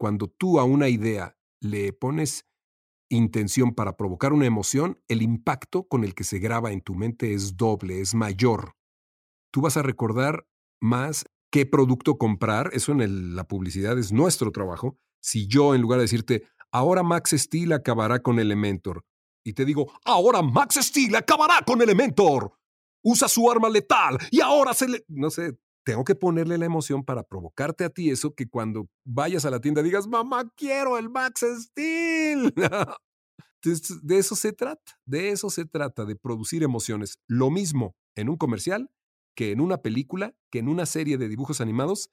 cuando tú a una idea le pones intención para provocar una emoción, el impacto con el que se graba en tu mente es doble, es mayor. Tú vas a recordar más qué producto comprar, eso en la publicidad es nuestro trabajo. Si yo, en lugar de decirte, ahora Max Steel acabará con Elementor, y te digo, ahora Max Steel acabará con Elementor, usa su arma letal y ahora se le... No sé, tengo que ponerle la emoción para provocarte a ti eso que cuando vayas a la tienda digas, mamá, quiero el Max Steel. de eso se trata, de eso se trata, de producir emociones. Lo mismo en un comercial que en una película, que en una serie de dibujos animados,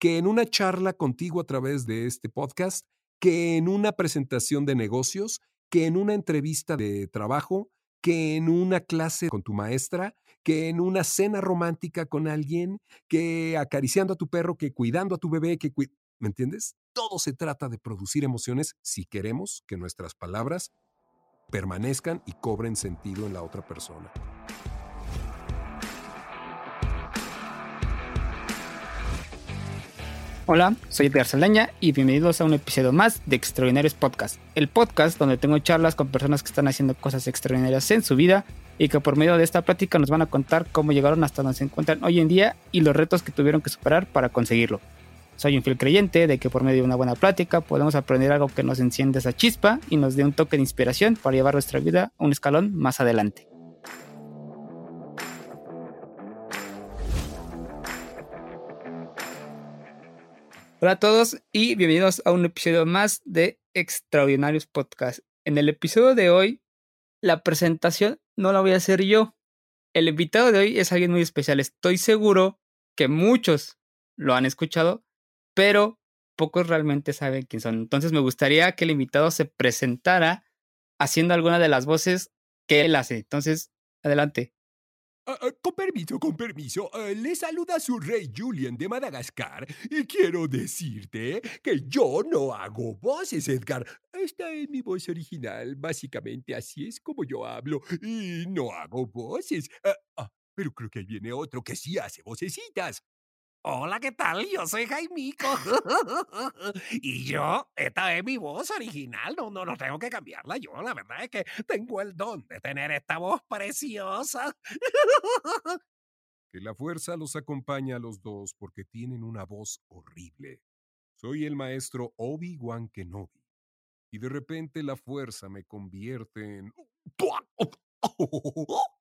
que en una charla contigo a través de este podcast, que en una presentación de negocios, que en una entrevista de trabajo, que en una clase con tu maestra, que en una cena romántica con alguien, que acariciando a tu perro, que cuidando a tu bebé, que... ¿Me entiendes? Todo se trata de producir emociones si queremos que nuestras palabras permanezcan y cobren sentido en la otra persona. Hola, soy Edgar Saldaña y bienvenidos a un episodio más de Extraordinarios Podcast, el podcast donde tengo charlas con personas que están haciendo cosas extraordinarias en su vida y que por medio de esta plática nos van a contar cómo llegaron hasta donde se encuentran hoy en día y los retos que tuvieron que superar para conseguirlo. Soy un fiel creyente de que por medio de una buena plática podemos aprender algo que nos enciende esa chispa y nos dé un toque de inspiración para llevar nuestra vida un escalón más adelante. Hola a todos y bienvenidos a un episodio más de Extraordinarios Podcast. En el episodio de hoy, la presentación no la voy a hacer yo. El invitado de hoy es alguien muy especial. Estoy seguro que muchos lo han escuchado, pero pocos realmente saben quién son. Entonces me gustaría que el invitado se presentara haciendo alguna de las voces que él hace. Entonces, adelante. Ah, ah, con permiso, con permiso, ah, le saluda su rey Julian de Madagascar y quiero decirte que yo no hago voces, Edgar. Esta es mi voz original, básicamente así es como yo hablo y no hago voces. pero creo que ahí viene otro que sí hace vocecitas. Hola, ¿qué tal? Yo soy Jaimico. y yo, esta es mi voz original. No, no, no tengo que cambiarla. Yo, la verdad es que tengo el don de tener esta voz preciosa. que la fuerza los acompañe a los dos porque tienen una voz horrible. Soy el maestro Obi-Wan Kenobi. Y de repente la fuerza me convierte en...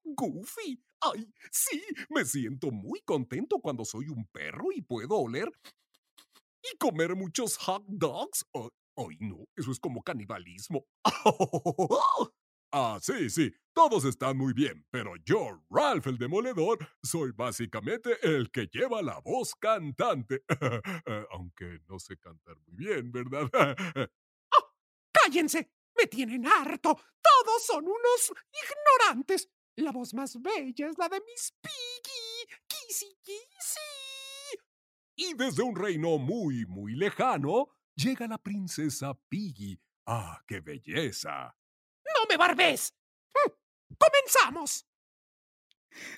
Oh, Goofy. Ay, sí, me siento muy contento cuando soy un perro y puedo oler y comer muchos hot dogs. ay, no, eso es como canibalismo. Ah, sí, sí, todos están muy bien, pero yo, Ralph el Demoledor, soy básicamente el que lleva la voz cantante. Aunque no sé cantar muy bien, ¿verdad? ¡Ah! ¡Cállense! Me tienen harto. Todos son unos ignorantes. La voz más bella es la de Miss Piggy. Kissy Kissy. Y desde un reino muy, muy lejano, llega la princesa Piggy. ¡Ah, qué belleza! ¡No me barbes! hm, ¡Comenzamos!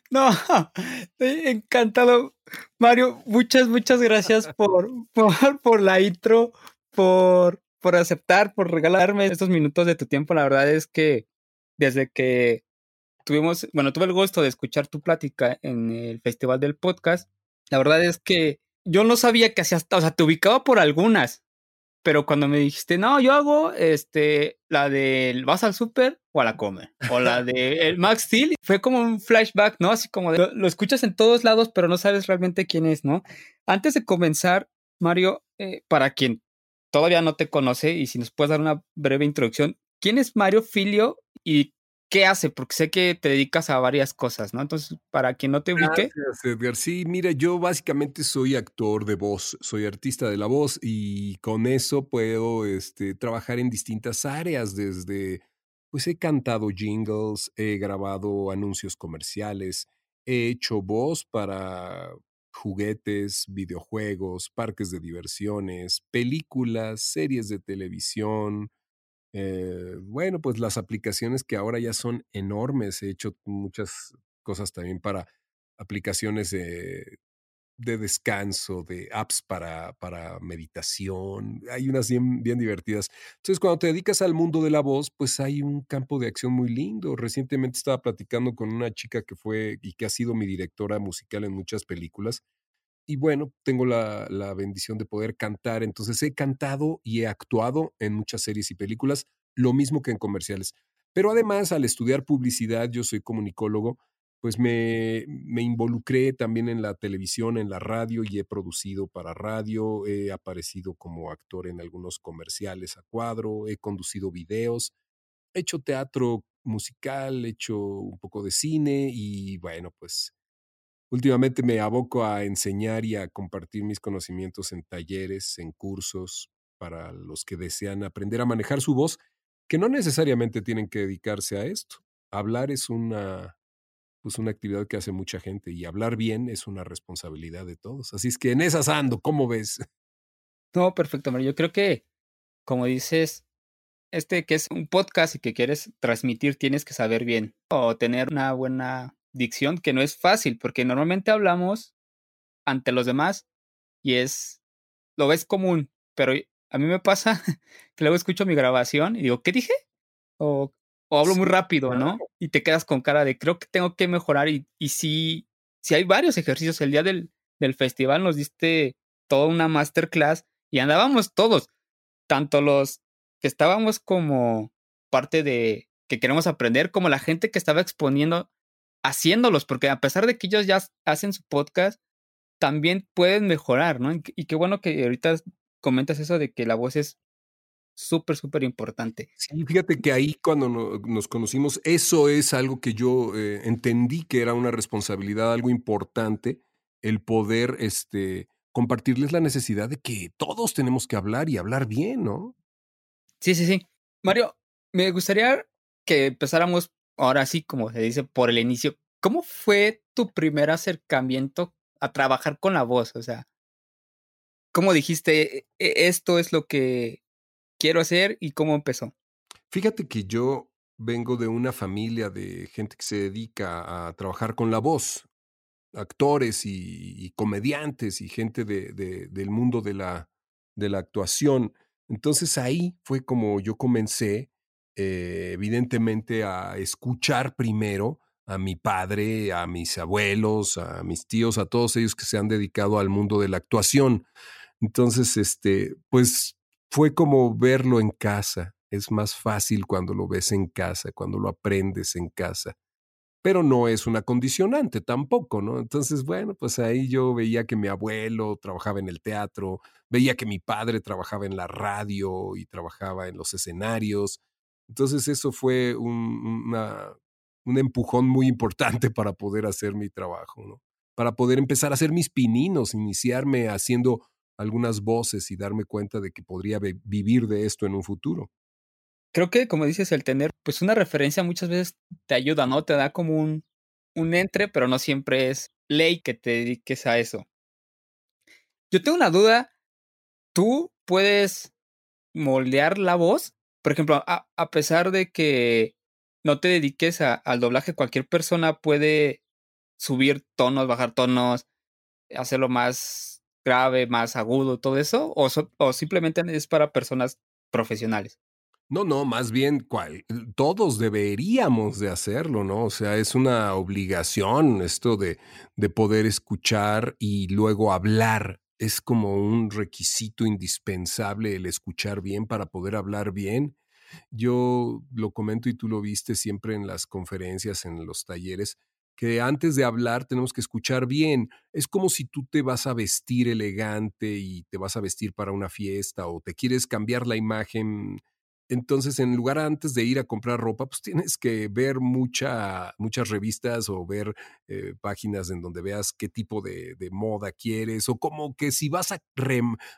No, estoy encantado. Mario, muchas, muchas gracias por, por, por la intro, por por aceptar, por regalarme estos minutos de tu tiempo. La verdad es que desde que tuvimos, bueno, tuve el gusto de escuchar tu plática en el Festival del Podcast, la verdad es que yo no sabía que hacías, o sea, te ubicaba por algunas, pero cuando me dijiste, no, yo hago este, la del vas al súper o a la comer, o la de el Max Steel, fue como un flashback, ¿no? Así como de, lo, escuchas en todos lados, pero no sabes realmente quién es, ¿no? Antes de comenzar, Mario, eh, para quien todavía no te conoce y si nos puedes dar una breve introducción, ¿quién es Mario Filio y qué hace? Porque sé que te dedicas a varias cosas, ¿no? Entonces, para quien no te ubique. Gracias, Edgar. Sí, mira, yo básicamente soy actor de voz, soy artista de la voz y con eso puedo este, trabajar en distintas áreas, desde, pues he cantado jingles, he grabado anuncios comerciales, he hecho voz para juguetes, videojuegos, parques de diversiones, películas, series de televisión. Eh, bueno, pues las aplicaciones que ahora ya son enormes. He hecho muchas cosas también para aplicaciones de de descanso, de apps para, para meditación. Hay unas bien, bien divertidas. Entonces, cuando te dedicas al mundo de la voz, pues hay un campo de acción muy lindo. Recientemente estaba platicando con una chica que fue y que ha sido mi directora musical en muchas películas. Y bueno, tengo la, la bendición de poder cantar. Entonces, he cantado y he actuado en muchas series y películas, lo mismo que en comerciales. Pero además, al estudiar publicidad, yo soy comunicólogo, pues me, me, involucré también en la televisión, en la radio y he producido para radio, he aparecido como actor en algunos comerciales a cuadro, he conducido videos, he hecho teatro musical, he hecho un poco de cine y bueno, pues últimamente me aboco a enseñar y a compartir mis conocimientos en talleres, en cursos para los que desean aprender a manejar su voz, que no necesariamente tienen que dedicarse a esto. Hablar es una pues una actividad que hace mucha gente y hablar bien es una responsabilidad de todos. Así es que en esas ando, ¿cómo ves? No, perfecto, Mario. Yo creo que, como dices, este que es un podcast y que quieres transmitir, tienes que saber bien o tener una buena dicción, que no es fácil, porque normalmente hablamos ante los demás y es, lo ves común, pero a mí me pasa que luego escucho mi grabación y digo, ¿qué dije? O o hablo muy rápido, ¿no? Y te quedas con cara de creo que tengo que mejorar y, y sí, sí hay varios ejercicios. El día del, del festival nos diste toda una masterclass y andábamos todos, tanto los que estábamos como parte de que queremos aprender, como la gente que estaba exponiendo, haciéndolos, porque a pesar de que ellos ya hacen su podcast, también pueden mejorar, ¿no? Y qué bueno que ahorita comentas eso de que la voz es súper, súper importante. Sí, fíjate que ahí cuando nos conocimos, eso es algo que yo eh, entendí que era una responsabilidad, algo importante, el poder este, compartirles la necesidad de que todos tenemos que hablar y hablar bien, ¿no? Sí, sí, sí. Mario, me gustaría que empezáramos ahora sí, como se dice, por el inicio. ¿Cómo fue tu primer acercamiento a trabajar con la voz? O sea, ¿cómo dijiste, e, e, esto es lo que quiero hacer y cómo empezó? Fíjate que yo vengo de una familia de gente que se dedica a trabajar con la voz, actores y, comediantes y gente de, del mundo de la, de la actuación. Entonces ahí fue como yo comencé, eh, evidentemente, a escuchar primero a mi padre, a mis abuelos, a mis tíos, a todos ellos que se han dedicado al mundo de la actuación. Entonces, este, pues fue como verlo en casa. Es más fácil cuando lo ves en casa, cuando lo aprendes en casa. Pero no es una condicionante tampoco, ¿no? Entonces, bueno, pues ahí yo veía que mi abuelo trabajaba en el teatro, veía que mi padre trabajaba en la radio y trabajaba en los escenarios. Entonces eso fue un, un empujón muy importante para poder hacer mi trabajo, ¿no? Para poder empezar a hacer mis pininos, iniciarme haciendo algunas voces y darme cuenta de que podría vivir de esto en un futuro. Creo que, como dices, el tener pues una referencia muchas veces te ayuda, ¿no? Te da como un, un entre, pero no siempre es ley que te dediques a eso. Yo tengo una duda. ¿Tú puedes moldear la voz? Por ejemplo, a, a pesar de que no te dediques al doblaje, cualquier persona puede subir tonos, bajar tonos, hacerlo más grave, más agudo, todo eso? ¿O, o simplemente es para personas profesionales? No, no, más bien todos deberíamos de hacerlo, ¿no? O sea, es una obligación esto de, de poder escuchar y luego hablar. Es como un requisito indispensable el escuchar bien para poder hablar bien. Yo lo comento y tú lo viste siempre en las conferencias, en los talleres que antes de hablar tenemos que escuchar bien. Es como si tú te vas a vestir elegante y te vas a vestir para una fiesta o te quieres cambiar la imagen. Entonces, en lugar antes de ir a comprar ropa, pues tienes que ver mucha, muchas revistas o ver eh, páginas en donde veas qué tipo de, moda quieres o como que si vas a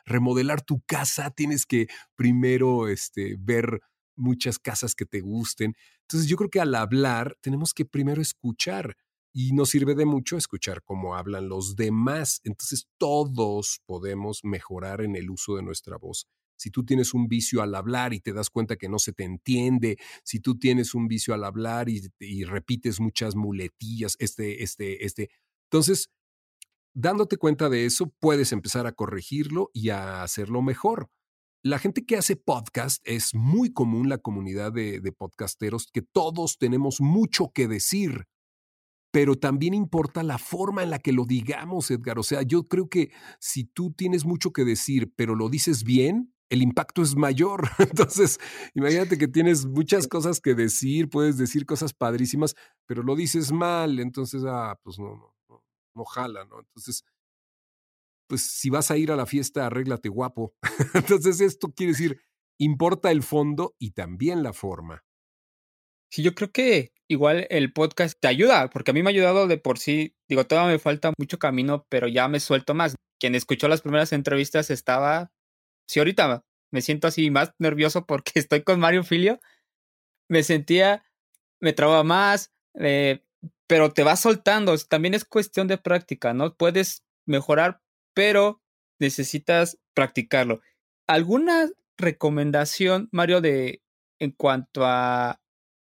remodelar tu casa, tienes que primero este, ver muchas casas que te gusten. Entonces, yo creo que al hablar tenemos que primero escuchar y nos sirve de mucho escuchar cómo hablan los demás. Entonces todos podemos mejorar en el uso de nuestra voz. Si tú tienes un vicio al hablar y te das cuenta que no se te entiende, si tú tienes un vicio al hablar y, repites muchas muletillas, este, este, este, entonces dándote cuenta de eso, puedes empezar a corregirlo y a hacerlo mejor. La gente que hace podcast es muy común, la comunidad de podcasteros, que todos tenemos mucho que decir, pero también importa la forma en la que lo digamos, Edgar. O sea, yo creo que si tú tienes mucho que decir, pero lo dices bien, el impacto es mayor. Entonces, imagínate que tienes muchas cosas que decir, puedes decir cosas padrísimas, pero lo dices mal, entonces, ah, pues no, no, no, no jala, ¿no? Entonces, pues si vas a ir a la fiesta, arréglate guapo. Entonces, esto quiere decir, importa el fondo y también la forma. Sí, yo creo que igual el podcast te ayuda, porque a mí me ha ayudado de por sí. Digo, todavía me falta mucho camino, pero ya me suelto más. Quien escuchó las primeras entrevistas estaba si ahorita me siento así más nervioso porque estoy con Mario Filio, me sentía, me traba más, eh, pero te vas soltando. También es cuestión de práctica, ¿no? Puedes mejorar, pero necesitas practicarlo. ¿Alguna recomendación, Mario, de en cuanto a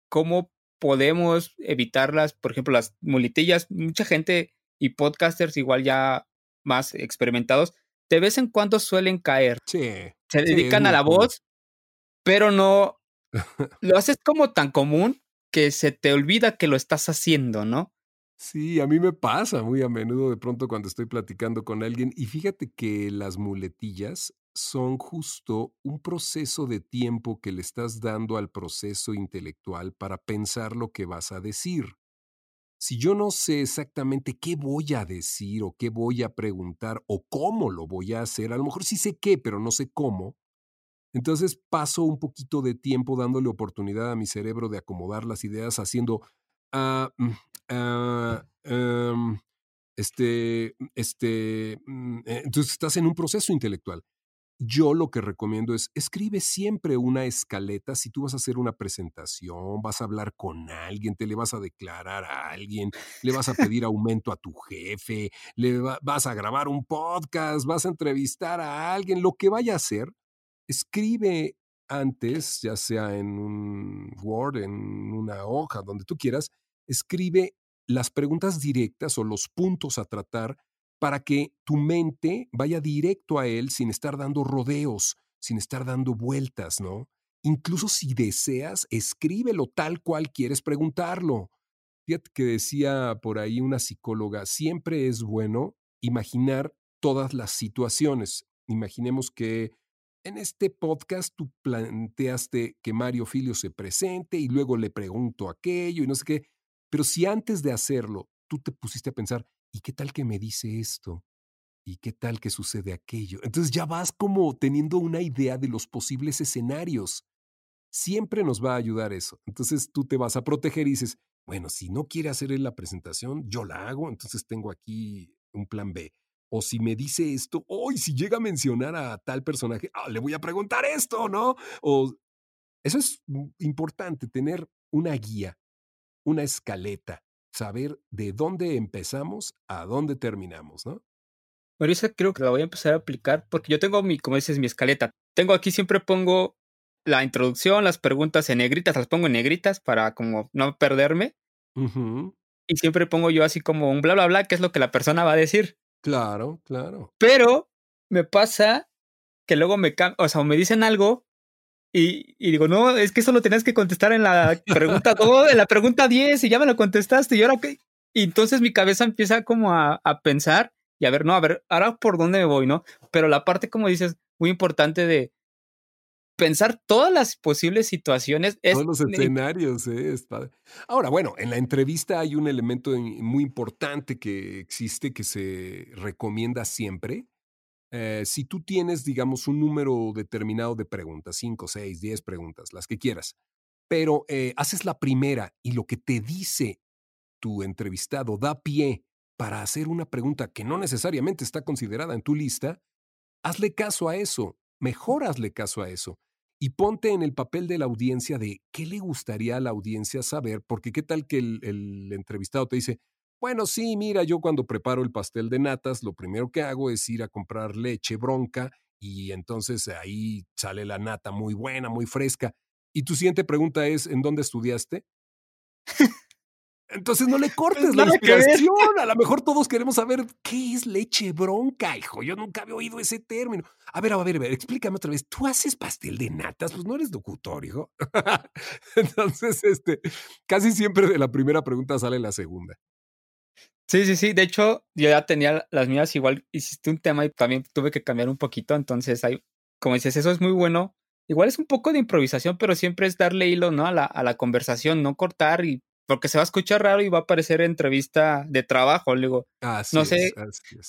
cómo podemos evitarlas, por ejemplo, las muletillas? Mucha gente y podcasters igual ya más experimentados de vez en cuando suelen caer. Sí. Se dedican a la voz, pero no lo haces como tan común que se te olvida que lo estás haciendo, ¿no? Sí, a mí me pasa muy a menudo de pronto cuando estoy platicando con alguien y fíjate que las muletillas son justo un proceso de tiempo que le estás dando al proceso intelectual para pensar lo que vas a decir si yo no sé exactamente qué voy a decir o qué voy a preguntar o cómo lo voy a hacer, a lo mejor sí sé qué, pero no sé cómo, entonces paso un poquito de tiempo dándole oportunidad a mi cerebro de acomodar las ideas haciendo, ah, mm, ah, em, este, este, mm, eh, entonces estás en un proceso intelectual. Yo lo que recomiendo es escribe siempre una escaleta. Si tú vas a hacer una presentación, vas a hablar con alguien, te le vas a declarar a alguien, le vas a pedir aumento a tu jefe, le vas a grabar un podcast, vas a entrevistar a alguien, lo que vaya a hacer, escribe antes, ya sea en un Word, en una hoja, donde tú quieras, escribe las preguntas directas o los puntos a tratar para que tu mente vaya directo a él sin estar dando rodeos, sin estar dando vueltas, ¿no? Incluso si deseas, escríbelo tal cual quieres preguntarlo. Fíjate que decía por ahí una psicóloga, siempre es bueno imaginar todas las situaciones. Imaginemos que en este podcast tú planteaste que Mario Filio se presente y luego le pregunto aquello y no sé qué, pero si antes de hacerlo tú te pusiste a pensar, ¿y qué tal que me dice esto? ¿Y qué tal que sucede aquello? Entonces ya vas como teniendo una idea de los posibles escenarios. Siempre nos va a ayudar eso. Entonces tú te vas a proteger y dices, bueno, si no quiere hacer la presentación, yo la hago, entonces tengo aquí un plan B. O si me dice esto, hoy si llega a mencionar a tal personaje, ah, le voy a preguntar esto, ¿no? O eso es importante, tener una guía, una escaleta saber de dónde empezamos a dónde terminamos, ¿no? Marisa, creo que la voy a empezar a aplicar porque yo tengo mi, como dices, mi escaleta. Tengo aquí, siempre pongo la introducción, las preguntas en negritas, las pongo en negritas para como no perderme. Y siempre pongo yo así como un bla, bla, bla, que es lo que la persona va a decir. Claro, claro. Pero me pasa que luego me, o sea, me dicen algo y, digo, no, es que eso lo tenías que contestar en la pregunta 2, en la pregunta 10 y ya me lo contestaste. Y ahora qué. Y entonces mi cabeza empieza como a, a, pensar y a ver, no, a ver, ahora por dónde me voy, ¿no? Pero la parte, como dices, muy importante de pensar todas las posibles situaciones. Es, Todos los escenarios, ¿eh? Ahora, bueno, en la entrevista hay un elemento muy importante que existe que se recomienda siempre eh, si tú tienes, digamos, un número determinado de preguntas, 5, 6, 10 preguntas, las que quieras, pero eh, haces la primera y lo que te dice tu entrevistado da pie para hacer una pregunta que no necesariamente está considerada en tu lista, hazle caso a eso, mejor hazle caso a eso y ponte en el papel de la audiencia de qué le gustaría a la audiencia saber, porque qué tal que el, el entrevistado te dice, bueno, sí, mira, yo cuando preparo el pastel de natas, lo primero que hago es ir a comprar leche bronca y entonces ahí sale la nata muy buena, muy fresca. Y tu siguiente pregunta es, ¿en dónde estudiaste? Entonces no le cortes la inspiración. A lo mejor todos queremos saber qué es leche bronca, hijo. Yo nunca había oído ese término. A ver, a ver, a ver, explícame otra vez. ¿Tú haces pastel de natas? Pues no eres locutor, hijo. Entonces, este, casi siempre de la primera pregunta sale la segunda. Sí, sí, sí. De hecho, yo ya tenía las mías. Igual hiciste un tema y también tuve que cambiar un poquito. Entonces, hay, como dices, eso es muy bueno. Igual es un poco de improvisación, pero siempre es darle hilo, ¿no? A la, a la conversación, no cortar y porque se va a escuchar raro y va a parecer entrevista de trabajo. Le digo, no sé,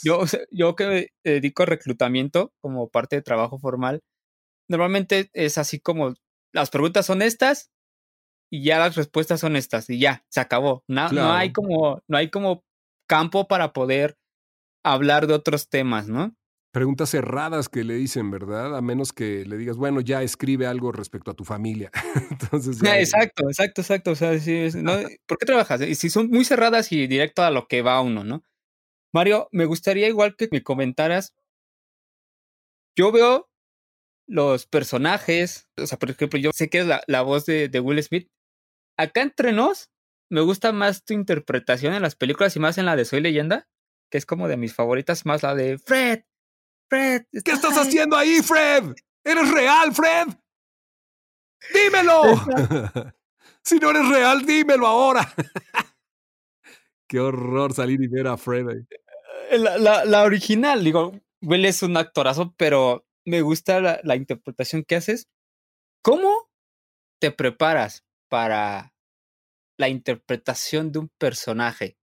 yo, yo que me dedico a reclutamiento como parte de trabajo formal, normalmente es así como las preguntas son estas y ya las respuestas son estas y ya, se acabó. No, no hay como, no hay como campo para poder hablar de otros temas, ¿no? preguntas cerradas que le dicen, ¿verdad? A menos que le digas, bueno, ya escribe algo respecto a tu familia. Entonces, Exacto, exacto, exacto. O sea, sí, ¿no? ¿por qué trabajas? Y si son muy cerradas y directo a lo que va uno, ¿no? Mario, me gustaría igual que me comentaras. Yo veo los personajes, o sea, por ejemplo, yo sé que es la, la voz de, de Will Smith. Acá entre nos, me gusta más tu interpretación en las películas y más en la de Soy Leyenda, que es como de mis favoritas, más la de Fred, Fred. ¿Qué estás haciendo ahí, Fred? ¿Eres real, Fred? ¡Dímelo! si no eres real, dímelo ahora. Qué horror salir y ver a Fred ahí. Eh, la, la, original, digo, Will es un actorazo, pero me gusta la, la interpretación que haces. ¿Cómo te preparas para la interpretación de un personaje?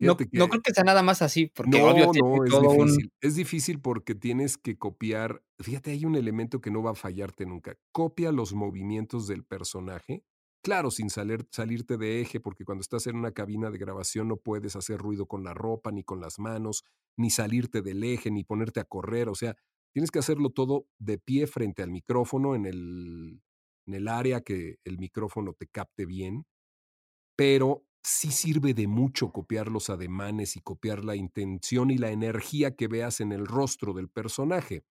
No, no, creo que sea nada más así, porque no, obvio no, es difícil. Es difícil porque tienes que copiar. Fíjate, hay un elemento que no va a fallarte nunca. Copia los movimientos del personaje. Claro, sin salir, salirte de eje, porque cuando estás en una cabina de grabación no puedes hacer ruido con la ropa, ni con las manos, ni salirte del eje, ni ponerte a correr. O sea, tienes que hacerlo todo de pie frente al micrófono, en el, en el área que el micrófono te capte bien. Pero sí sirve de mucho copiar los ademanes y copiar la intención y la energía que veas en el rostro del personaje.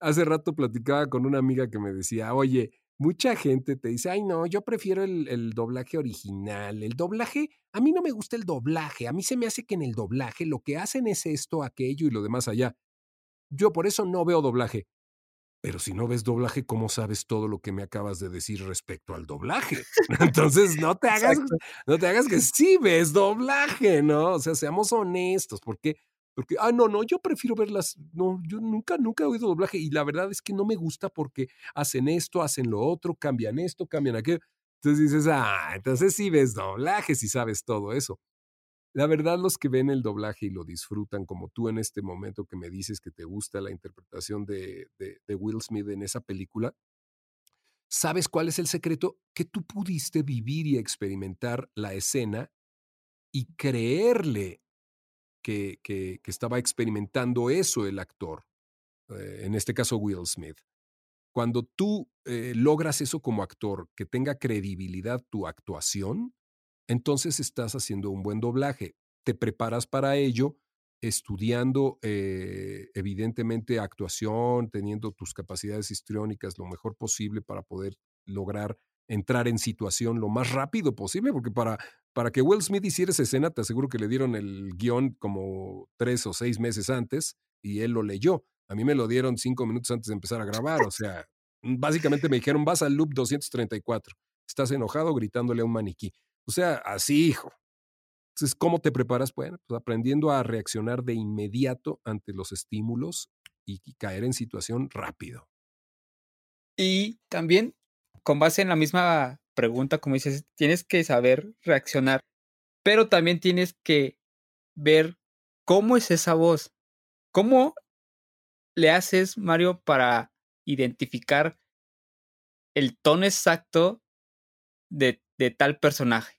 Hace rato platicaba con una amiga que me decía, oye, mucha gente te dice, ay no, yo prefiero el, el, doblaje original. El doblaje, a mí no me gusta el doblaje, a mí se me hace que en el doblaje lo que hacen es esto, aquello y lo demás allá. Yo por eso no veo doblaje. Pero si no ves doblaje, ¿cómo sabes todo lo que me acabas de decir respecto al doblaje? Entonces no te hagas, no te hagas que sí ves doblaje, ¿no? O sea, seamos honestos, porque, porque, ah, no, no, yo prefiero verlas, no, yo nunca, nunca he oído doblaje y la verdad es que no me gusta porque hacen esto, hacen lo otro, cambian esto, cambian aquello. Entonces dices, ah, entonces sí ves doblaje, si sabes todo eso. La verdad, los que ven el doblaje y lo disfrutan, como tú en este momento que me dices que te gusta la interpretación de, de, Will Smith en esa película, ¿sabes cuál es el secreto? Que tú pudiste vivir y experimentar la escena y creerle que, que, estaba experimentando eso el actor, eh, en este caso Will Smith. Cuando tú eh, logras eso como actor, que tenga credibilidad tu actuación, entonces estás haciendo un buen doblaje. Te preparas para ello estudiando eh, evidentemente actuación, teniendo tus capacidades histriónicas lo mejor posible para poder lograr entrar en situación lo más rápido posible, porque para, para que Will Smith hiciera esa escena, te aseguro que le dieron el guion como tres o seis meses antes y él lo leyó. A mí me lo dieron cinco minutos antes de empezar a grabar, o sea, básicamente me dijeron, vas al loop 234, estás enojado gritándole a un maniquí. O sea, así, hijo. Entonces, ¿cómo te preparas? Bueno, pues aprendiendo a reaccionar de inmediato ante los estímulos y, caer en situación rápido. Y también, con base en la misma pregunta, como dices, tienes que saber reaccionar, pero también tienes que ver cómo es esa voz. ¿Cómo le haces, Mario, para identificar el tono exacto de, de tal personaje?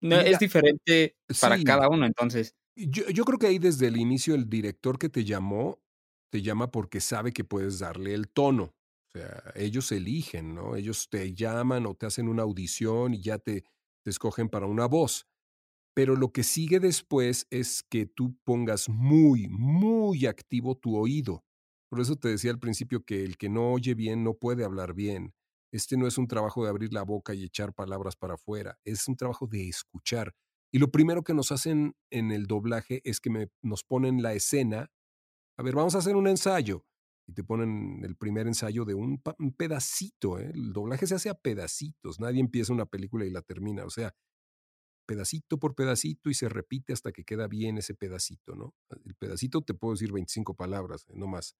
No, es diferente para cada uno, entonces. Yo, yo creo que ahí desde el inicio el director que te llamó, te llama porque sabe que puedes darle el tono. O sea, ellos eligen, ¿no? Ellos te llaman o te hacen una audición y ya te, te escogen para una voz. Pero lo que sigue después es que tú pongas muy, muy activo tu oído. Por eso te decía al principio que el que no oye bien no puede hablar bien. Este no es un trabajo de abrir la boca y echar palabras para afuera, es un trabajo de escuchar. Y lo primero que nos hacen en el doblaje es que nos ponen la escena. A ver, vamos a hacer un ensayo. Y te ponen el primer ensayo de un, pedacito. ¿eh? El doblaje se hace a pedacitos. Nadie empieza una película y la termina. O sea, pedacito por pedacito y se repite hasta que queda bien ese pedacito, ¿no? El pedacito te puedo decir 25 palabras, no más.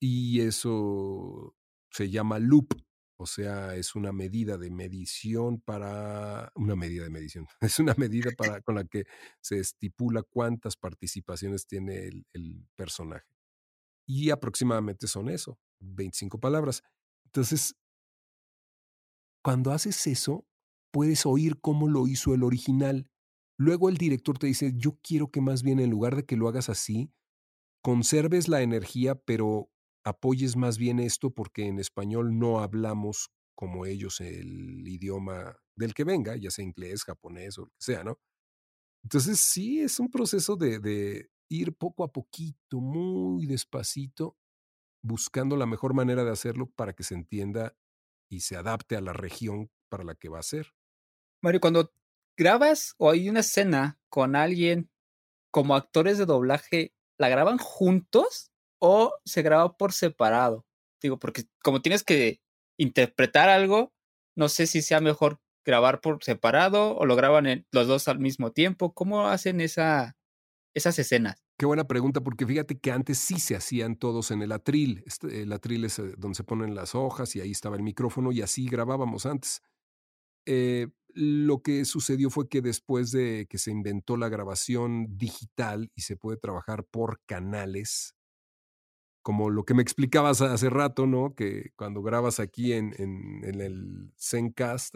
Y eso se llama loop, o sea, es una medida de medición para una medida de medición. Es una medida para con la que se estipula cuántas participaciones tiene el, el personaje. Y aproximadamente son eso, 25 palabras. Entonces, cuando haces eso, puedes oír cómo lo hizo el original. Luego el director te dice, yo quiero que más bien en lugar de que lo hagas así, conserves la energía, pero apoyes más bien esto porque en español no hablamos como ellos el idioma del que venga, ya sea inglés, japonés o lo que sea, ¿no? Entonces sí, es un proceso de, de ir poco a poquito, muy despacito, buscando la mejor manera de hacerlo para que se entienda y se adapte a la región para la que va a ser. Mario, cuando grabas o hay una escena con alguien como actores de doblaje, ¿la graban juntos o se graba por separado? Digo, porque como tienes que interpretar algo, no sé si sea mejor grabar por separado o lo graban los dos al mismo tiempo. ¿Cómo hacen esa, esas escenas? Qué buena pregunta, porque fíjate que antes sí se hacían todos en el atril. Este, el atril es eh, donde se ponen las hojas y ahí estaba el micrófono y así grabábamos antes. Eh, lo que sucedió fue que después de que se inventó la grabación digital y se puede trabajar por canales, como lo que me explicabas hace rato, ¿no? Que cuando grabas aquí en, en, en el Zencast,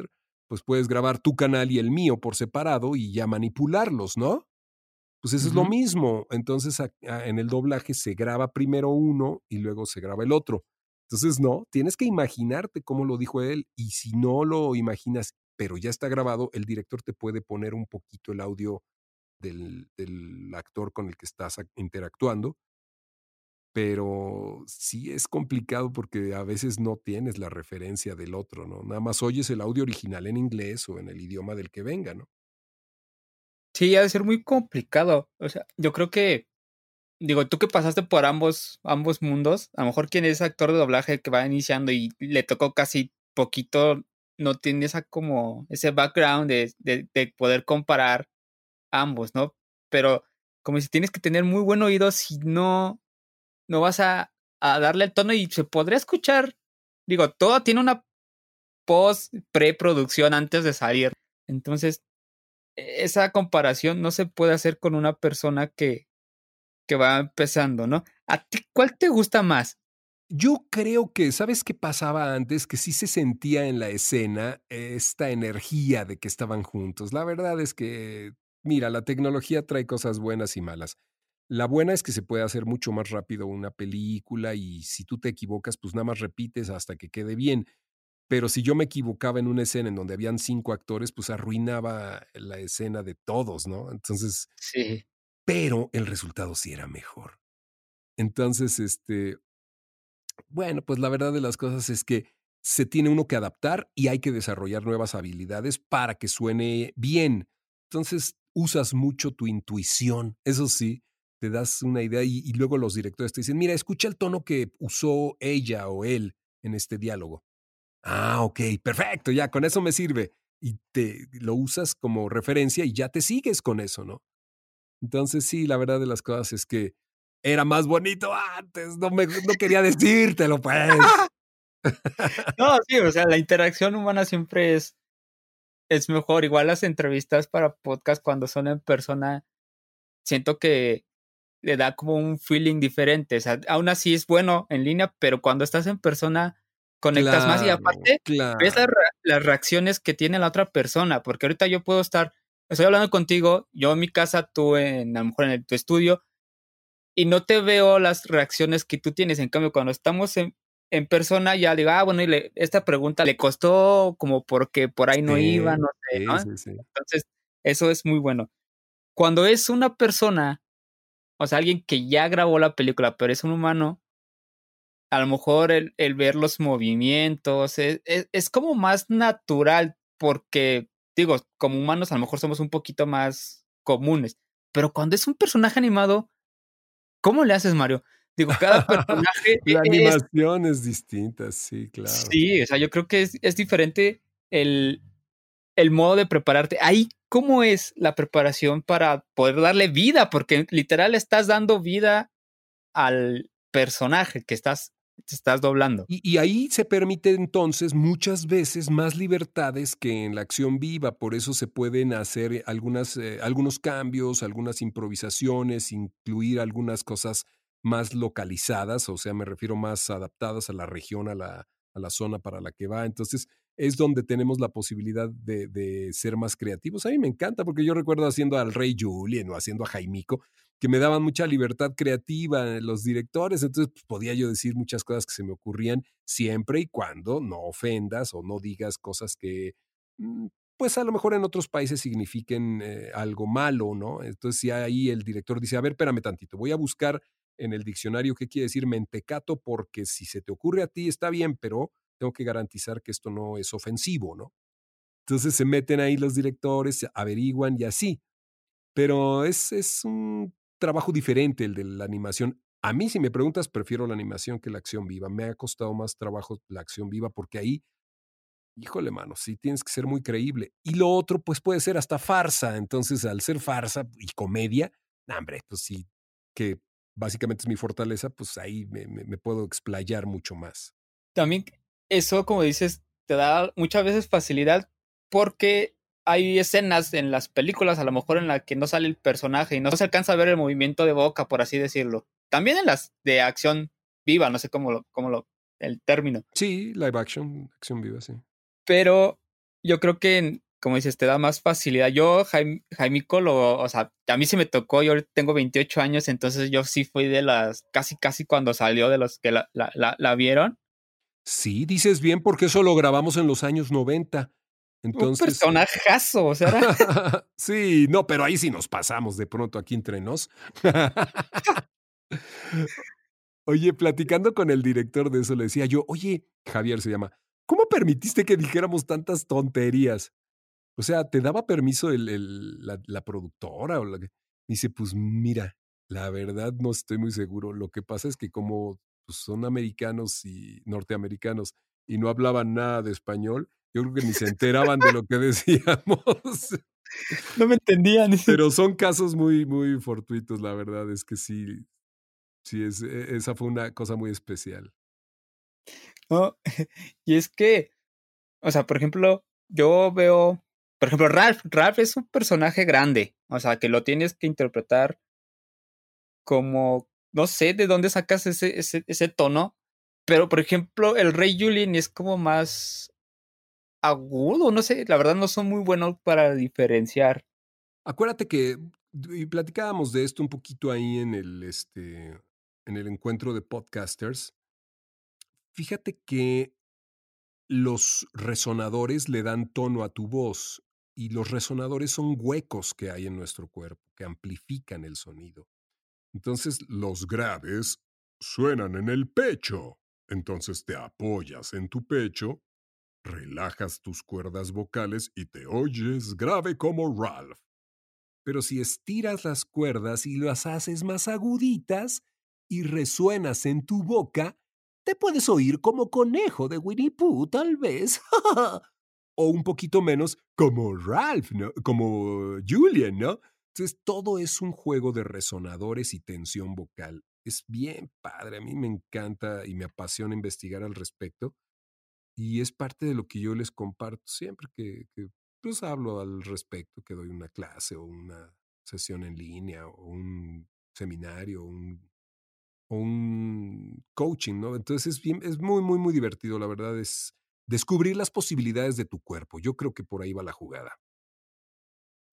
pues puedes grabar tu canal y el mío por separado y ya manipularlos, ¿no? Pues eso uh -huh. es lo mismo. Entonces a, a, en el doblaje se graba primero uno y luego se graba el otro. Entonces, no, tienes que imaginarte cómo lo dijo él y si no lo imaginas pero ya está grabado, el director te puede poner un poquito el audio del, del actor con el que estás interactuando, pero sí es complicado porque a veces no tienes la referencia del otro, ¿no? Nada más oyes el audio original en inglés o en el idioma del que venga, ¿no? Sí, ha de ser muy complicado. O sea, yo creo que, digo, tú que pasaste por ambos, ambos mundos, a lo mejor quien es actor de doblaje que va iniciando y le tocó casi poquito no tiene esa como ese background de, de, de, poder comparar ambos, ¿no? Pero como si tienes que tener muy buen oído si no, no vas a, a darle el tono y se podría escuchar, digo, todo tiene una post preproducción antes de salir. Entonces, esa comparación no se puede hacer con una persona que, que va empezando, ¿no? ¿A ti cuál te gusta más? Yo creo que, ¿sabes qué pasaba antes? Que sí se sentía en la escena esta energía de que estaban juntos. La verdad es que, mira, la tecnología trae cosas buenas y malas. La buena es que se puede hacer mucho más rápido una película y si tú te equivocas, pues nada más repites hasta que quede bien. Pero si yo me equivocaba en una escena en donde habían cinco actores, pues arruinaba la escena de todos, ¿no? Entonces, sí. Pero el resultado sí era mejor. Entonces, este, bueno, pues la verdad de las cosas es que se tiene uno que adaptar y hay que desarrollar nuevas habilidades para que suene bien. Entonces usas mucho tu intuición, eso sí, te das una idea y, luego los directores te dicen, mira, escucha el tono que usó ella o él en este diálogo. Ah, ok, perfecto, ya, con eso me sirve. Y te lo usas como referencia y ya te sigues con eso, ¿no? Entonces sí, la verdad de las cosas es que era más bonito antes, no, me, no quería decírtelo, pues. no, sí, o sea, la interacción humana siempre es, es mejor. Igual las entrevistas para podcast cuando son en persona, siento que le da como un feeling diferente. O sea, aún así es bueno en línea, pero cuando estás en persona conectas claro, más y aparte claro. ves las, las reacciones que tiene la otra persona, porque ahorita yo puedo estar, estoy hablando contigo, yo en mi casa, tú en, a lo mejor en el, tu estudio, y no te veo las reacciones que tú tienes. En cambio, cuando estamos en, en persona, ya digo, ah, bueno, y le, esta pregunta le costó como porque por ahí no sí, iba, no sé, ¿no? Sí, sí, Entonces, eso es muy bueno. Cuando es una persona, o sea, alguien que ya grabó la película, pero es un humano, a lo mejor el, el ver los movimientos es, es, es como más natural porque digo, como humanos a lo mejor somos un poquito más comunes, pero cuando es un personaje animado, ¿cómo le haces, Mario? Digo, cada personaje. La animación es, distinta, sí, claro. Sí, o sea, yo creo que es, es diferente el, el modo de prepararte. Ahí, ¿cómo es la preparación para poder darle vida? Porque literal estás dando vida al personaje que estás, estás doblando. Y, ahí se permite entonces muchas veces más libertades que en la acción viva. Por eso se pueden hacer algunas, eh, algunos cambios, algunas improvisaciones, incluir algunas cosas más localizadas, o sea, me refiero más adaptadas a la región, a la, a la zona para la que va. Entonces, es donde tenemos la posibilidad de, ser más creativos. A mí me encanta porque yo recuerdo haciendo al Rey Julien o haciendo a Jaimico, que me daban mucha libertad creativa los directores, entonces pues, podía yo decir muchas cosas que se me ocurrían siempre y cuando no ofendas o no digas cosas que, mm, pues a lo mejor en otros países signifiquen eh, algo malo, ¿no? Entonces si ahí el director dice, a ver, espérame tantito, voy a buscar en el diccionario qué quiere decir mentecato porque si se te ocurre a ti está bien, pero tengo que garantizar que esto no es ofensivo, ¿no? Entonces se meten ahí los directores, averiguan y así. Pero es, es un trabajo diferente el de la animación. A mí, si me preguntas, prefiero la animación que la acción viva. Me ha costado más trabajo la acción viva porque ahí, híjole, mano, sí tienes que ser muy creíble. Y lo otro, pues puede ser hasta farsa. Entonces, al ser farsa y comedia, hombre, pues sí, que básicamente es mi fortaleza, pues ahí me, me puedo explayar mucho más. También eso, como dices, te da muchas veces facilidad porque hay escenas en las películas, a lo mejor en las que no sale el personaje y no se alcanza a ver el movimiento de boca, por así decirlo. También en las de acción viva, no sé cómo lo, cómo lo, el término. Sí, live action, acción viva, sí. Pero yo creo que, como dices, te da más facilidad. Yo, Jaime, Jaimico, lo, o sea, a mí se me tocó, yo tengo 28 años, entonces yo sí fui de las, casi, casi cuando salió de los que la, la, la vieron. Sí, dices bien porque eso lo grabamos en los años 90. Entonces, un personajazo, o sea. sí, no, pero ahí sí nos pasamos de pronto aquí entre nos. oye, platicando con el director de eso, le decía yo, oye, Javier se llama, ¿cómo permitiste que dijéramos tantas tonterías? O sea, ¿te daba permiso el, el, la, la, productora o la? Dice, pues mira, la verdad no estoy muy seguro. Lo que pasa es que como pues, son americanos y norteamericanos y no hablaban nada de español, yo creo que ni se enteraban de lo que decíamos. No me entendían. Pero son casos muy, muy fortuitos, la verdad es que sí, sí, es, e, esa fue una cosa muy especial. No, y es que, o sea, por ejemplo, yo veo, por ejemplo, Ralph, Ralph es un personaje grande, o sea, que lo tienes que interpretar como no sé de dónde sacas ese, ese, tono, pero por ejemplo, el Rey Julien es como más agudo, no sé, la verdad no son muy buenos para diferenciar. Acuérdate que platicábamos de esto un poquito ahí en el este en el encuentro de podcasters. Fíjate que los resonadores le dan tono a tu voz y los resonadores son huecos que hay en nuestro cuerpo que amplifican el sonido. Entonces los graves suenan en el pecho. Entonces te apoyas en tu pecho, relajas tus cuerdas vocales y te oyes grave como Ralph. Pero si estiras las cuerdas y las haces más aguditas y resuenas en tu boca, te puedes oír como conejo de Winnie Pooh, tal vez. o un poquito menos como Ralph, ¿no? Como Julian, ¿no? Entonces, todo es un juego de resonadores y tensión vocal. Es bien padre, a mí me encanta y me apasiona investigar al respecto. Y es parte de lo que yo les comparto siempre que, pues hablo al respecto, que doy una clase o una sesión en línea o un seminario un, o un coaching, ¿no? Entonces es, bien, es muy, muy, muy divertido, la verdad, es descubrir las posibilidades de tu cuerpo. Yo creo que por ahí va la jugada.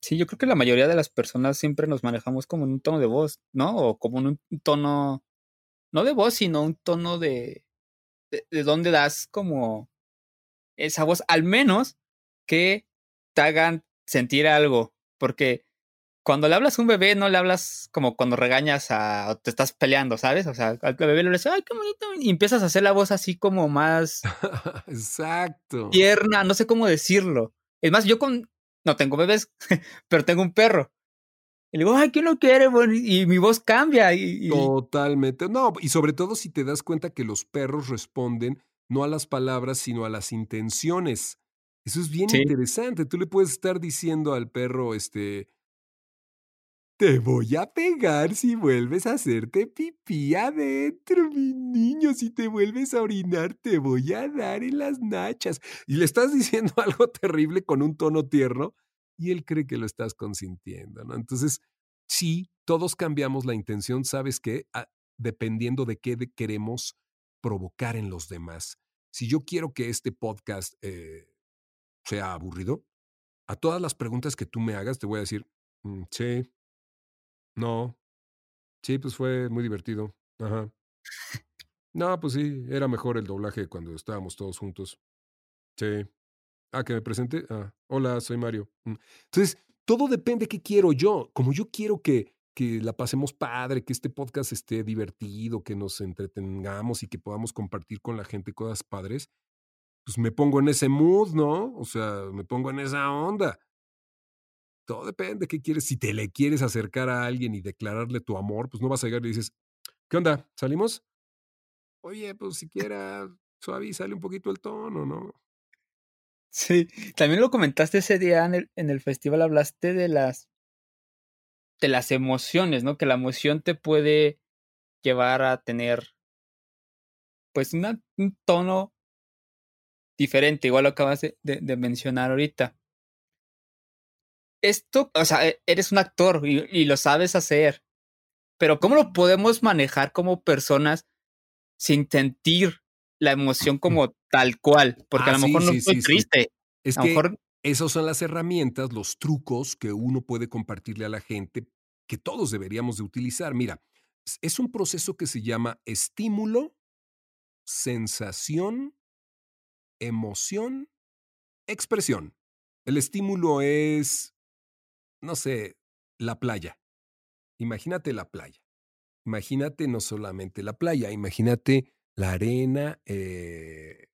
Sí, yo creo que la mayoría de las personas siempre nos manejamos como en un tono de voz, ¿no? O como en un tono, no de voz, sino un tono de, de, de donde das como esa voz, al menos que te hagan sentir algo, porque cuando le hablas a un bebé no le hablas como cuando regañas a, o te estás peleando, ¿sabes? O sea, al bebé le dices, ay, qué bonito, y empiezas a hacer la voz así como más... Exacto. Tierna, no sé cómo decirlo. Es más, yo con, no tengo bebés, pero tengo un perro. Y le digo, ay, ¿quién lo quiere? y mi voz cambia. Y, Totalmente. No, y sobre todo si te das cuenta que los perros responden no a las palabras, sino a las intenciones. Eso es bien interesante. Tú le puedes estar diciendo al perro, este, te voy a pegar si vuelves a hacerte pipí adentro, mi niño. Si te vuelves a orinar, te voy a dar en las nachas. Y le estás diciendo algo terrible con un tono tierno y él cree que lo estás consintiendo, ¿no? Entonces, sí, todos cambiamos la intención, ¿sabes qué? Ah, dependiendo de qué queremos provocar en los demás. Si yo quiero que este podcast eh, sea aburrido, a todas las preguntas que tú me hagas te voy a decir, mm, sí, no. Sí, pues fue muy divertido. Ajá. No, pues sí, era mejor el doblaje cuando estábamos todos juntos. Sí. Ah, que me presente. Ah, hola, soy Mario. Mm. Entonces, todo depende de qué quiero yo. Como yo quiero que, que la pasemos padre, que este podcast esté divertido, que nos entretengamos y que podamos compartir con la gente cosas padres, pues me pongo en ese mood, ¿no? O sea, me pongo en esa onda. Todo depende, ¿qué quieres? Si te le quieres acercar a alguien y declararle tu amor, pues no vas a llegar y dices, ¿qué onda? ¿Salimos? Oye, pues siquiera sale un poquito el tono, ¿no? Sí, también lo comentaste ese día en el, en el festival, hablaste de las de las emociones, ¿no? Que la emoción te puede llevar a tener pues un tono diferente, igual lo acabas de mencionar ahorita esto, o sea, e, eres un actor y, lo sabes hacer, pero ¿cómo lo podemos manejar como personas sin sentir la emoción como tal cual? Porque a lo ah, mejor no estoy triste. Es mejor... esas son las herramientas, los trucos que uno puede compartirle a la gente que todos deberíamos de utilizar. Mira, es un proceso que se llama estímulo, sensación, emoción, expresión. El estímulo es no sé, la playa. Imagínate la playa. Imagínate no solamente la playa, imagínate la arena, eh,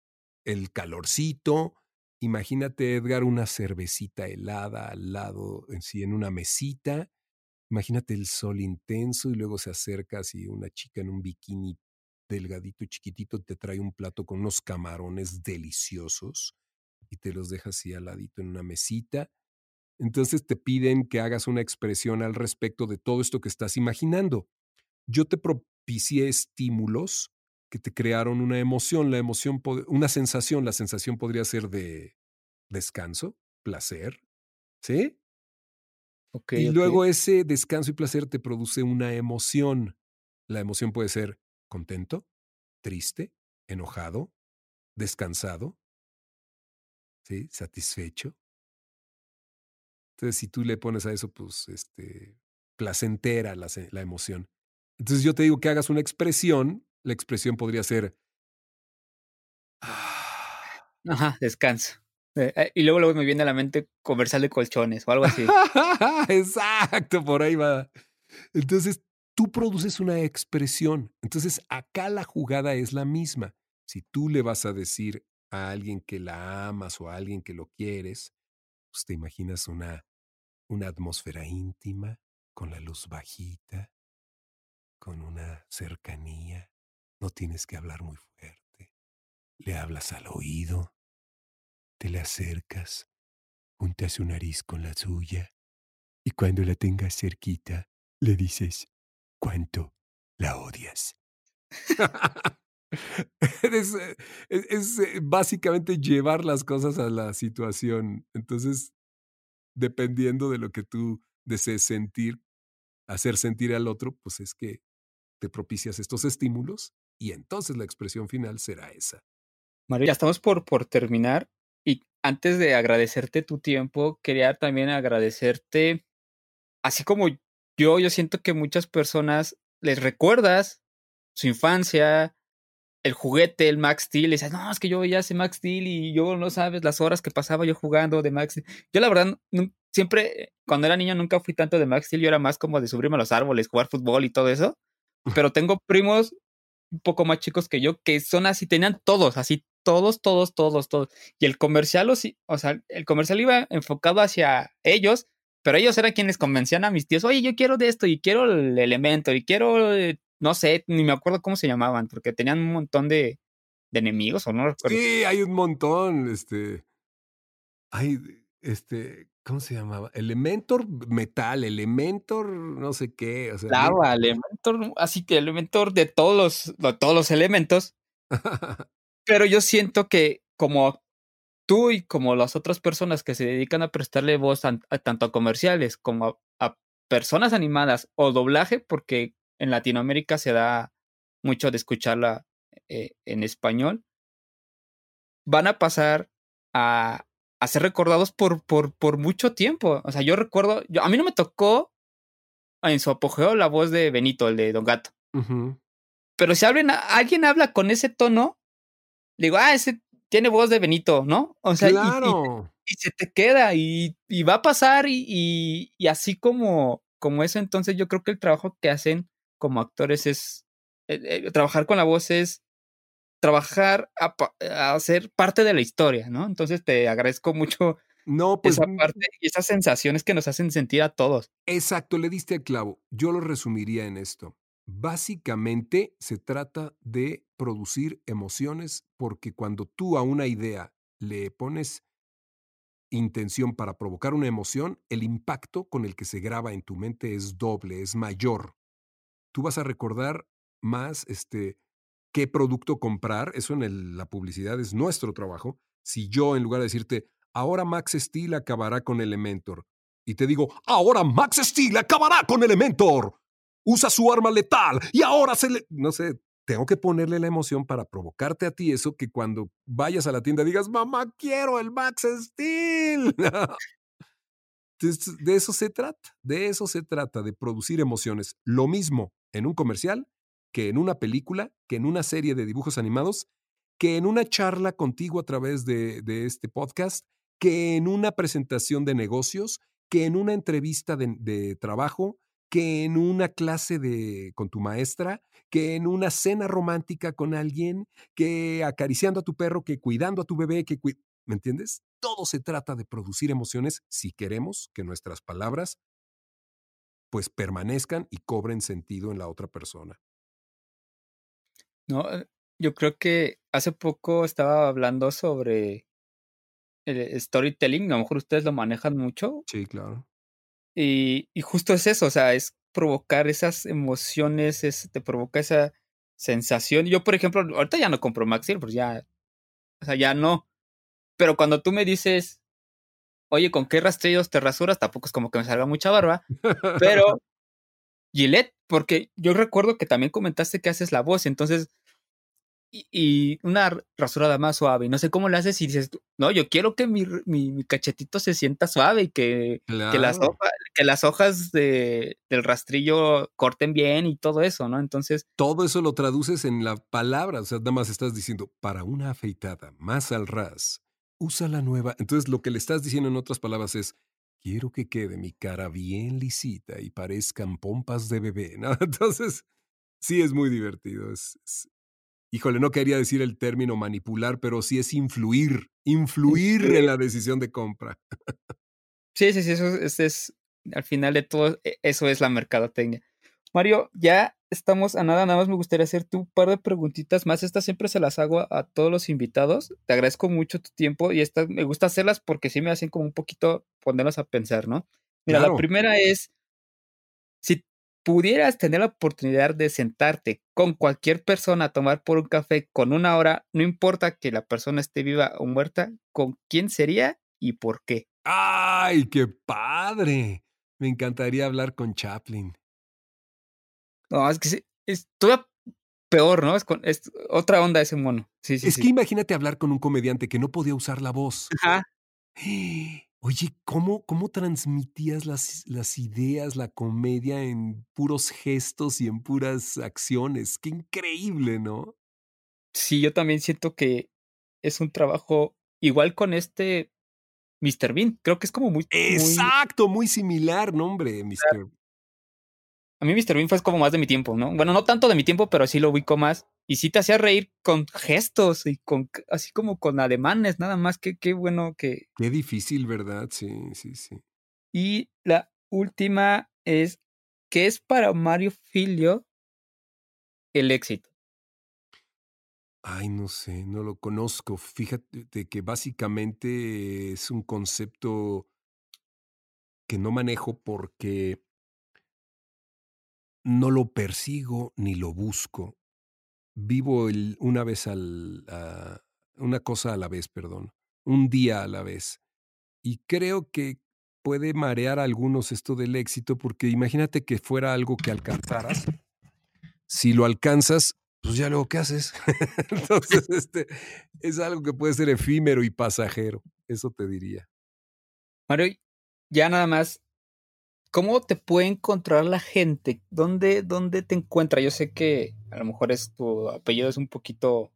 el calorcito. Imagínate, Edgar, una cervecita helada al lado, en sí, en una mesita. Imagínate el sol intenso y luego se acerca así una chica en un bikini delgadito, chiquitito, te trae un plato con unos camarones deliciosos y te los deja así al ladito en una mesita entonces te piden que hagas una expresión al respecto de todo esto que estás imaginando. Yo te propicié estímulos que te crearon una emoción, la emoción, una sensación, la sensación podría ser de descanso, placer, ¿sí? y luego ese descanso y placer te produce una emoción. La emoción puede ser contento, triste, enojado, descansado, ¿sí? satisfecho, entonces, si tú le pones a eso, pues, este, placentera la, la emoción. Entonces, yo te digo que hagas una expresión. La expresión podría ser. Ajá, descanso. Eh, eh, y luego, luego me viene a la mente conversar de colchones o algo así. Exacto, por ahí va. Entonces, tú produces una expresión. Entonces, acá la jugada es la misma. Si tú le vas a decir a alguien que la amas o a alguien que lo quieres, pues, te imaginas una, una atmósfera íntima, con la luz bajita, con una cercanía. No tienes que hablar muy fuerte. Le hablas al oído, te le acercas, juntas su nariz con la suya y cuando la tengas cerquita, le dices cuánto la odias. es, es, eh, básicamente llevar las cosas a la situación. Entonces, dependiendo de lo que tú desees sentir, hacer sentir al otro, pues es que te propicias estos estímulos y entonces la expresión final será esa. María, ya estamos por, por terminar y antes de agradecerte tu tiempo, quería también agradecerte, así como yo, yo siento que muchas personas les recuerdas su infancia, el juguete, el Max Steel, y dices, no, es que yo veía ese Max Steel y yo no sabes las horas que pasaba yo jugando de Max Steel. Yo la verdad, siempre, cuando era niño nunca fui tanto de Max Steel, yo era más como de subirme a los árboles, jugar fútbol y todo eso. Pero tengo primos un poco más chicos que yo que son así, tenían todos, así, todos, todos, todos, todos. Y el comercial, o sea, el comercial iba enfocado hacia ellos, pero ellos eran quienes convencían a mis tíos, oye, yo quiero de esto y quiero el elemento y quiero, eh, no sé, ni me acuerdo cómo se llamaban, porque tenían un montón de, de enemigos o no recuerdo. Sí, hay un montón, este, hay, este, ¿cómo se llamaba? Elementor metal, Elementor no sé qué, o sea. Lava, Elementor, así que Elementor de todos los, de todos los elementos. pero yo siento que como tú y como las otras personas que se dedican a prestarle voz a, tanto a comerciales como a, personas animadas o doblaje, porque en Latinoamérica se da mucho de escucharla eh, en español, van a pasar a, a ser recordados por, por, por mucho tiempo. O sea, yo recuerdo, yo, a mí no me tocó en su apogeo la voz de Benito, el de Don Gato. Pero si alguien, alguien habla con ese tono, digo, ah, ese tiene voz de Benito, ¿no? O sea, y, se te queda y, va a pasar y, así como, como eso, entonces yo creo que el trabajo que hacen como actores es, eh, eh, trabajar con la voz es trabajar a, ser parte de la historia, ¿no? Entonces te agradezco mucho no, pues, esa parte y esas sensaciones que nos hacen sentir a todos. Exacto, le diste al clavo. Yo lo resumiría en esto. Básicamente se trata de producir emociones porque cuando tú a una idea le pones intención para provocar una emoción, el impacto con el que se graba en tu mente es doble, es mayor. Tú vas a recordar más este, qué producto comprar, eso en la publicidad es nuestro trabajo. Si yo, en lugar de decirte, ahora Max Steel acabará con Elementor, y te digo, ahora Max Steel acabará con Elementor, usa su arma letal y ahora se le... No sé, tengo que ponerle la emoción para provocarte a ti eso que cuando vayas a la tienda digas, mamá, quiero el Max Steel. de eso se trata, de eso se trata, de producir emociones. Lo mismo en un comercial que en una película, que en una serie de dibujos animados, que en una charla contigo a través de, este podcast, que en una presentación de negocios, que en una entrevista de, trabajo, que en una clase de, con tu maestra, que en una cena romántica con alguien, que acariciando a tu perro, que cuidando a tu bebé, que ¿me entiendes? Todo se trata de producir emociones si queremos que nuestras palabras pues permanezcan y cobren sentido en la otra persona. No, eh, yo creo que hace poco estaba hablando sobre el storytelling, a lo mejor ustedes lo manejan mucho. Sí, claro. Y, y justo es eso, o sea, es provocar esas emociones, es, te provoca esa sensación. Yo, por ejemplo, ahorita ya no compro Maxil, pues ya, o sea, ya no. Pero cuando tú me dices, oye, ¿con qué rastrillos te rasuras? Tampoco es como que me salga mucha barba, pero Gillette, porque yo recuerdo que también comentaste que haces la voz, entonces, y, una rasurada más suave, no sé cómo le haces y dices, no, yo quiero que mi, mi, cachetito se sienta suave y que, que, las, hojas, que las hojas de, del rastrillo corten bien y todo eso, ¿no? Entonces... Todo eso lo traduces en la palabra, o sea, nada más estás diciendo, para una afeitada más al ras, usa la nueva. Entonces, lo que le estás diciendo en otras palabras es, quiero que quede mi cara bien lisita y parezcan pompas de bebé, ¿no? Entonces, sí es muy divertido. Es, híjole, no quería decir el término manipular, pero sí es influir, influir en la decisión de compra. Sí, sí, sí, eso es, al final de todo, e, eso es la mercadotecnia. Mario, ya estamos a nada, nada más me gustaría hacerte un par de preguntitas más. Estas siempre se las hago a, todos los invitados. Te agradezco mucho tu tiempo y estas me gusta hacerlas porque sí me hacen como un poquito ponerlos a pensar, ¿no? Mira, la primera es, si pudieras tener la oportunidad de sentarte con cualquier persona a tomar por un café con una hora, no importa que la persona esté viva o muerta, ¿con quién sería y por qué? ¡Ay, qué padre! Me encantaría hablar con Chaplin. No, es que es todavía peor, ¿no? Es, es otra onda ese mono. Sí, sí, es que imagínate hablar con un comediante que no podía usar la voz. Ajá. Oye, ¿cómo, cómo transmitías las, las ideas, la comedia en puros gestos y en puras acciones? Qué increíble, ¿no? Sí, yo también siento que es un trabajo igual con este Mr. Bean. Creo que es como muy. Exacto, muy, similar nombre, Mr. a mí Mr. Bean fue como más de mi tiempo, ¿no? Bueno, no tanto de mi tiempo, pero sí lo ubico más. Y sí te hacía reír con gestos y con así como con ademanes, nada más. que qué bueno que. Qué difícil, ¿verdad? Sí, sí, sí. Y la última es: ¿qué es para Mario Filio el éxito? Ay, no sé, no lo conozco. Fíjate que básicamente es un concepto que no manejo porque no lo persigo ni lo busco. Vivo el, una vez al, una cosa a la vez, perdón, un día a la vez. Y creo que puede marear a algunos esto del éxito, porque imagínate que fuera algo que alcanzaras. Si lo alcanzas, pues ya luego, ¿qué haces? Entonces, este es algo que puede ser efímero y pasajero. Eso te diría. Mario, ya nada más ¿Cómo te puede encontrar la gente? ¿Dónde, ¿Dónde te encuentra? Yo sé que a lo mejor es tu apellido es un poquito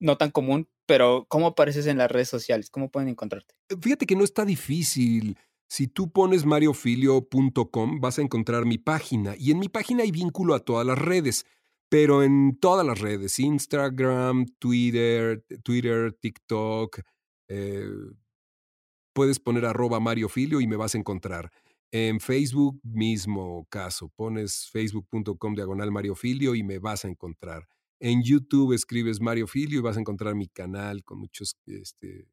no tan común, pero ¿cómo apareces en las redes sociales? ¿Cómo pueden encontrarte? Eh, fíjate que no está difícil. Si tú pones mariofilio.com vas a encontrar mi página y en mi página hay vínculo a todas las redes, pero en todas las redes, Instagram, Twitter, Twitter, TikTok, eh, puedes poner arroba mariofilio y me vas a encontrar. En Facebook, mismo caso, pones facebook.com diagonal Mario Filio y me vas a encontrar. En YouTube escribes Mario Filio y vas a encontrar mi canal con muchos este,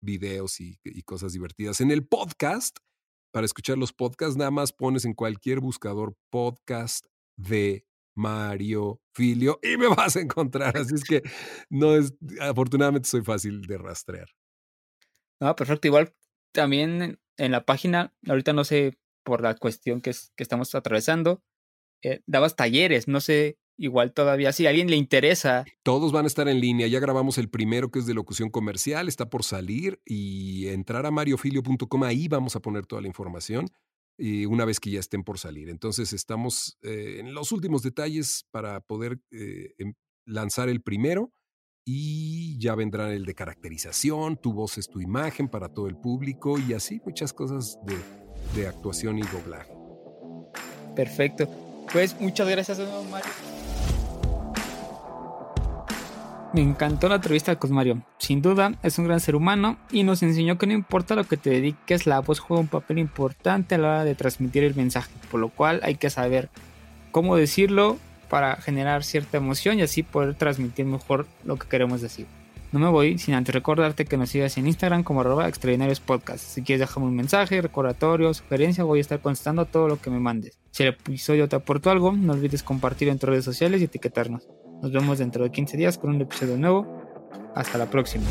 videos y, y cosas divertidas. En el podcast, para escuchar los podcasts, nada más pones en cualquier buscador podcast de Mario Filio y me vas a encontrar. Así es que no es, afortunadamente soy fácil de rastrear. No, perfecto. Igual también en la página, ahorita no sé por la cuestión que, es, que estamos atravesando, eh, dabas talleres, no sé, igual todavía, si a alguien le interesa. Todos van a estar en línea, ya grabamos el primero que es de locución comercial, está por salir y entrar a mariofilio.com, ahí vamos a poner toda la información y una vez que ya estén por salir. Entonces estamos eh, en los últimos detalles para poder eh, em, lanzar el primero y ya vendrá el de caracterización, tu voz es tu imagen para todo el público y así muchas cosas de, actuación y doblaje. Perfecto. Pues muchas gracias, Mario. Me encantó la entrevista con Mario. Sin duda, es un gran ser humano y nos enseñó que no importa lo que te dediques, la voz juega un papel importante a la hora de transmitir el mensaje, por lo cual hay que saber cómo decirlo, para generar cierta emoción y así poder transmitir mejor lo que queremos decir. No me voy sin antes recordarte que nos sigas en Instagram como arroba. Si quieres dejarme un mensaje, recordatorio, sugerencia, voy a estar contestando todo lo que me mandes. Si el episodio te aportó algo, no olvides compartirlo en tus redes sociales y etiquetarnos. Nos vemos dentro de 15 días con un episodio nuevo. Hasta la próxima.